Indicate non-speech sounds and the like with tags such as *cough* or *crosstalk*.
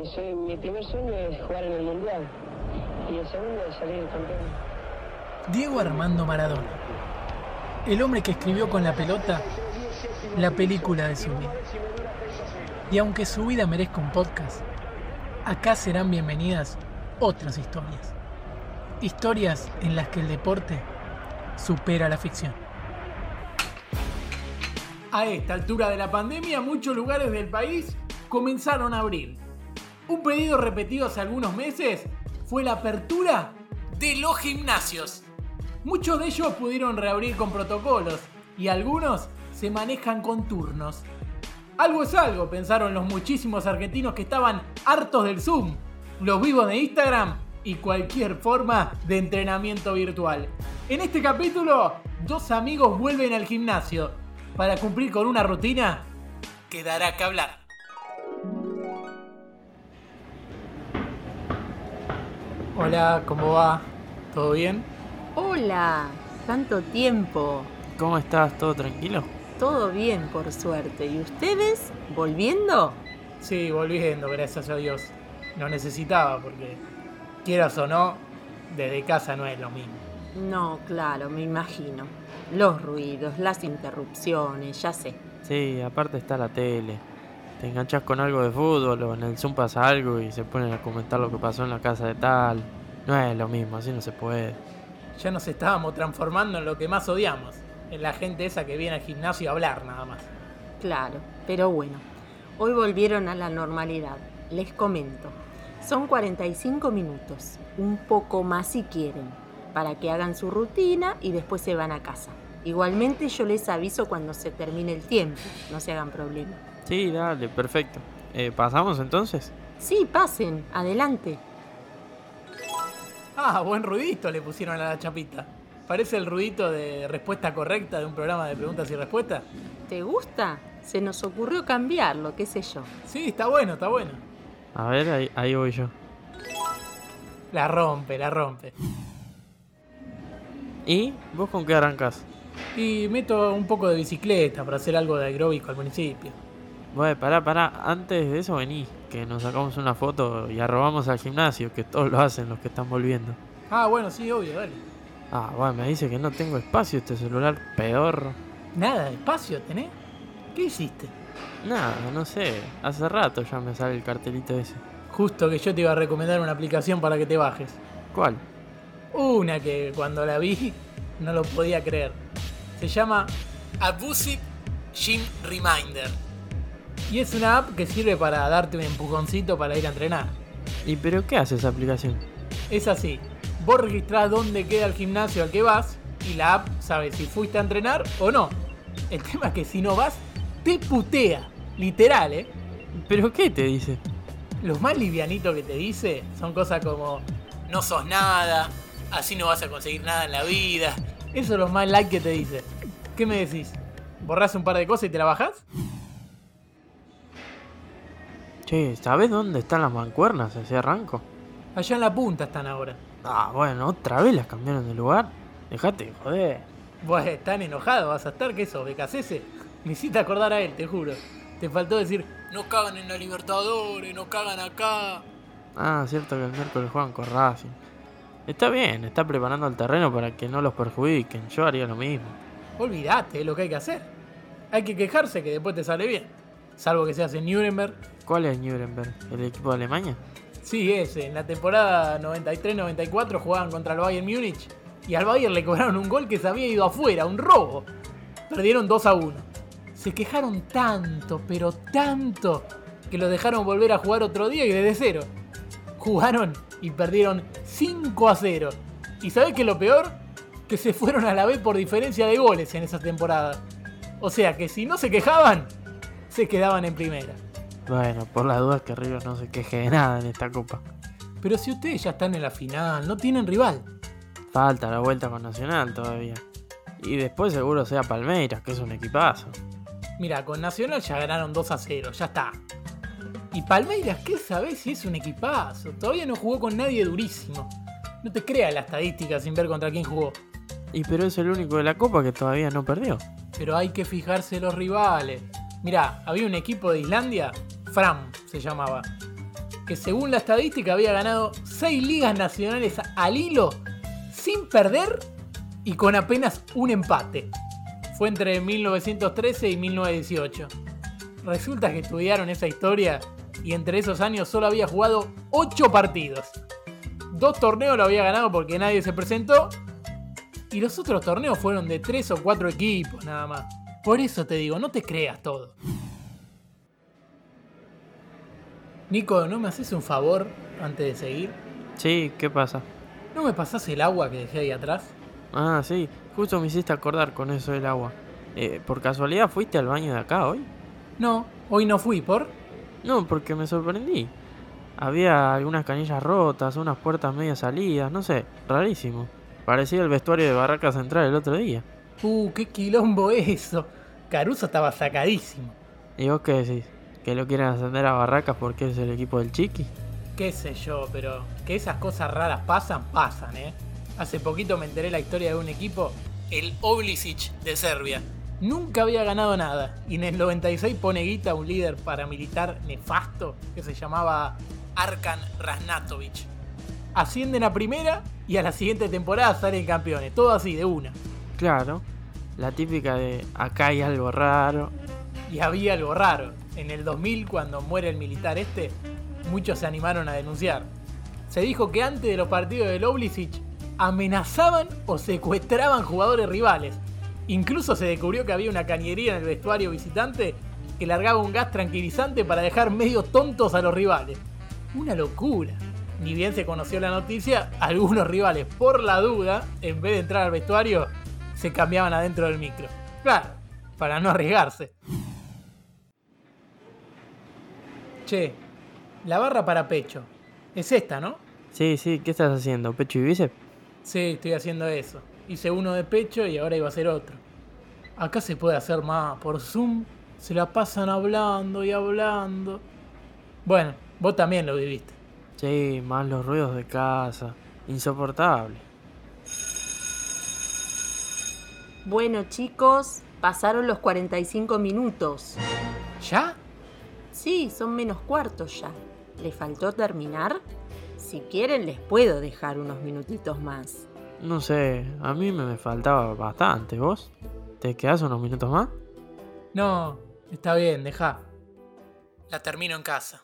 Mi, mi primer sueño es jugar en el Mundial y el segundo es salir campeón. Diego Armando Maradona, el hombre que escribió con la pelota la película de su vida. Y aunque su vida merezca un podcast, acá serán bienvenidas otras historias. Historias en las que el deporte supera la ficción. A esta altura de la pandemia, muchos lugares del país comenzaron a abrir. Un pedido repetido hace algunos meses fue la apertura de los gimnasios. Muchos de ellos pudieron reabrir con protocolos y algunos se manejan con turnos. Algo es algo, pensaron los muchísimos argentinos que estaban hartos del Zoom, los vivos de Instagram y cualquier forma de entrenamiento virtual. En este capítulo, dos amigos vuelven al gimnasio para cumplir con una rutina que dará que hablar. Hola, ¿cómo va? ¿Todo bien? Hola, tanto tiempo. ¿Cómo estás? ¿Todo tranquilo? Todo bien, por suerte. ¿Y ustedes? ¿Volviendo? Sí, volviendo, gracias a Dios. Lo necesitaba porque, quieras o no, desde casa no es lo mismo. No, claro, me imagino. Los ruidos, las interrupciones, ya sé. Sí, aparte está la tele. Te enganchas con algo de fútbol o en el Zoom pasa algo y se ponen a comentar lo que pasó en la casa de tal. No es lo mismo, así no se puede. Ya nos estábamos transformando en lo que más odiamos, en la gente esa que viene al gimnasio a hablar nada más. Claro, pero bueno. Hoy volvieron a la normalidad. Les comento. Son 45 minutos, un poco más si quieren, para que hagan su rutina y después se van a casa. Igualmente yo les aviso cuando se termine el tiempo, no se hagan problema. Sí, dale, perfecto. Eh, ¿Pasamos entonces? Sí, pasen, adelante. Ah, buen ruidito le pusieron a la chapita. Parece el ruidito de respuesta correcta de un programa de preguntas y respuestas. ¿Te gusta? Se nos ocurrió cambiarlo, qué sé yo. Sí, está bueno, está bueno. A ver, ahí, ahí voy yo. La rompe, la rompe. ¿Y vos con qué arrancas? Y meto un poco de bicicleta para hacer algo de aeróbico al principio. Bueno, pará, pará. Antes de eso vení, que nos sacamos una foto y arrobamos al gimnasio, que todos lo hacen los que están volviendo. Ah, bueno, sí, obvio, dale. Ah, bueno, me dice que no tengo espacio este celular pedorro. Nada, espacio tenés. ¿Qué hiciste? Nada, no sé. Hace rato ya me sale el cartelito ese. Justo que yo te iba a recomendar una aplicación para que te bajes. ¿Cuál? Una que cuando la vi no lo podía creer. Se llama Abusive Gym Reminder. Y es una app que sirve para darte un empujoncito para ir a entrenar. ¿Y pero qué hace esa aplicación? Es así. Vos registrás dónde queda el gimnasio al que vas y la app sabe si fuiste a entrenar o no. El *laughs* tema es que si no vas, te putea. Literal, ¿eh? ¿Pero qué te dice? Los más livianitos que te dice son cosas como no sos nada, así no vas a conseguir nada en la vida. Eso es lo más like que te dice. ¿Qué me decís? ¿Borrás un par de cosas y te la bajás? Che, ¿sabes dónde están las mancuernas? Así arranco. Allá en la punta están ahora. Ah, bueno, otra vez las cambiaron de lugar. Dejate de joder. Vos están enojado, vas a estar, ¿qué sos? ¿Becasese? Me hiciste acordar a él, te juro. Te faltó decir, no cagan en la Libertadores, no cagan acá. Ah, cierto que el miércoles juegan con Racing. Está bien, está preparando el terreno para que no los perjudiquen. Yo haría lo mismo. Olvídate, es lo que hay que hacer. Hay que quejarse que después te sale bien. Salvo que seas en Nuremberg. ¿Cuál es Nuremberg? ¿El equipo de Alemania? Sí, ese. En la temporada 93-94 jugaban contra el Bayern Múnich. Y al Bayern le cobraron un gol que se había ido afuera, un robo. Perdieron 2 a 1. Se quejaron tanto, pero tanto, que lo dejaron volver a jugar otro día y desde cero. Jugaron y perdieron 5 a 0. ¿Y sabés qué es lo peor? Que se fueron a la B por diferencia de goles en esa temporada. O sea que si no se quejaban, se quedaban en primera. Bueno, por las dudas que River no se queje de nada en esta copa. Pero si ustedes ya están en la final, no tienen rival. Falta la vuelta con Nacional todavía. Y después seguro sea Palmeiras, que es un equipazo. Mira, con Nacional ya ganaron 2 a 0, ya está. Y Palmeiras, ¿qué sabés si es un equipazo? Todavía no jugó con nadie durísimo. No te creas la estadística sin ver contra quién jugó. Y pero es el único de la copa que todavía no perdió. Pero hay que fijarse los rivales. Mirá, había un equipo de Islandia, Fram se llamaba, que según la estadística había ganado 6 ligas nacionales al hilo sin perder y con apenas un empate. Fue entre 1913 y 1918. Resulta que estudiaron esa historia y entre esos años solo había jugado 8 partidos. Dos torneos lo había ganado porque nadie se presentó y los otros torneos fueron de 3 o 4 equipos nada más. Por eso te digo, no te creas todo. Nico, ¿no me haces un favor antes de seguir? Sí, ¿qué pasa? ¿No me pasás el agua que dejé ahí atrás? Ah, sí, justo me hiciste acordar con eso del agua. Eh, ¿Por casualidad fuiste al baño de acá hoy? No, hoy no fui, ¿por? No, porque me sorprendí. Había algunas canillas rotas, unas puertas medio salidas, no sé, rarísimo. Parecía el vestuario de Barraca Central el otro día. Uh, qué quilombo eso. Caruso estaba sacadísimo. ¿Y vos qué decís? ¿Que lo quieren ascender a Barracas porque es el equipo del Chiqui? Qué sé yo, pero que esas cosas raras pasan, pasan, ¿eh? Hace poquito me enteré la historia de un equipo, el Oblicic de Serbia. Nunca había ganado nada y en el 96 pone guita a un líder paramilitar nefasto que se llamaba Arkan Rasnatovic. Ascienden a primera y a la siguiente temporada salen campeones, todo así, de una. Claro, la típica de acá hay algo raro. Y había algo raro. En el 2000, cuando muere el militar este, muchos se animaron a denunciar. Se dijo que antes de los partidos del Oblicic amenazaban o secuestraban jugadores rivales. Incluso se descubrió que había una cañería en el vestuario visitante que largaba un gas tranquilizante para dejar medio tontos a los rivales. Una locura. Ni bien se conoció la noticia, algunos rivales, por la duda, en vez de entrar al vestuario, se cambiaban adentro del micro. Claro, para no arriesgarse. Che, la barra para pecho. Es esta, ¿no? Sí, sí, ¿qué estás haciendo? ¿Pecho y bíceps? Sí, estoy haciendo eso. Hice uno de pecho y ahora iba a hacer otro. Acá se puede hacer más. Por Zoom se la pasan hablando y hablando. Bueno, vos también lo viviste. Sí, más los ruidos de casa. Insoportable. Bueno chicos, pasaron los 45 minutos. ¿Ya? Sí, son menos cuartos ya. ¿Le faltó terminar? Si quieren les puedo dejar unos minutitos más. No sé, a mí me faltaba bastante. ¿Vos? ¿Te quedás unos minutos más? No, está bien, deja. La termino en casa.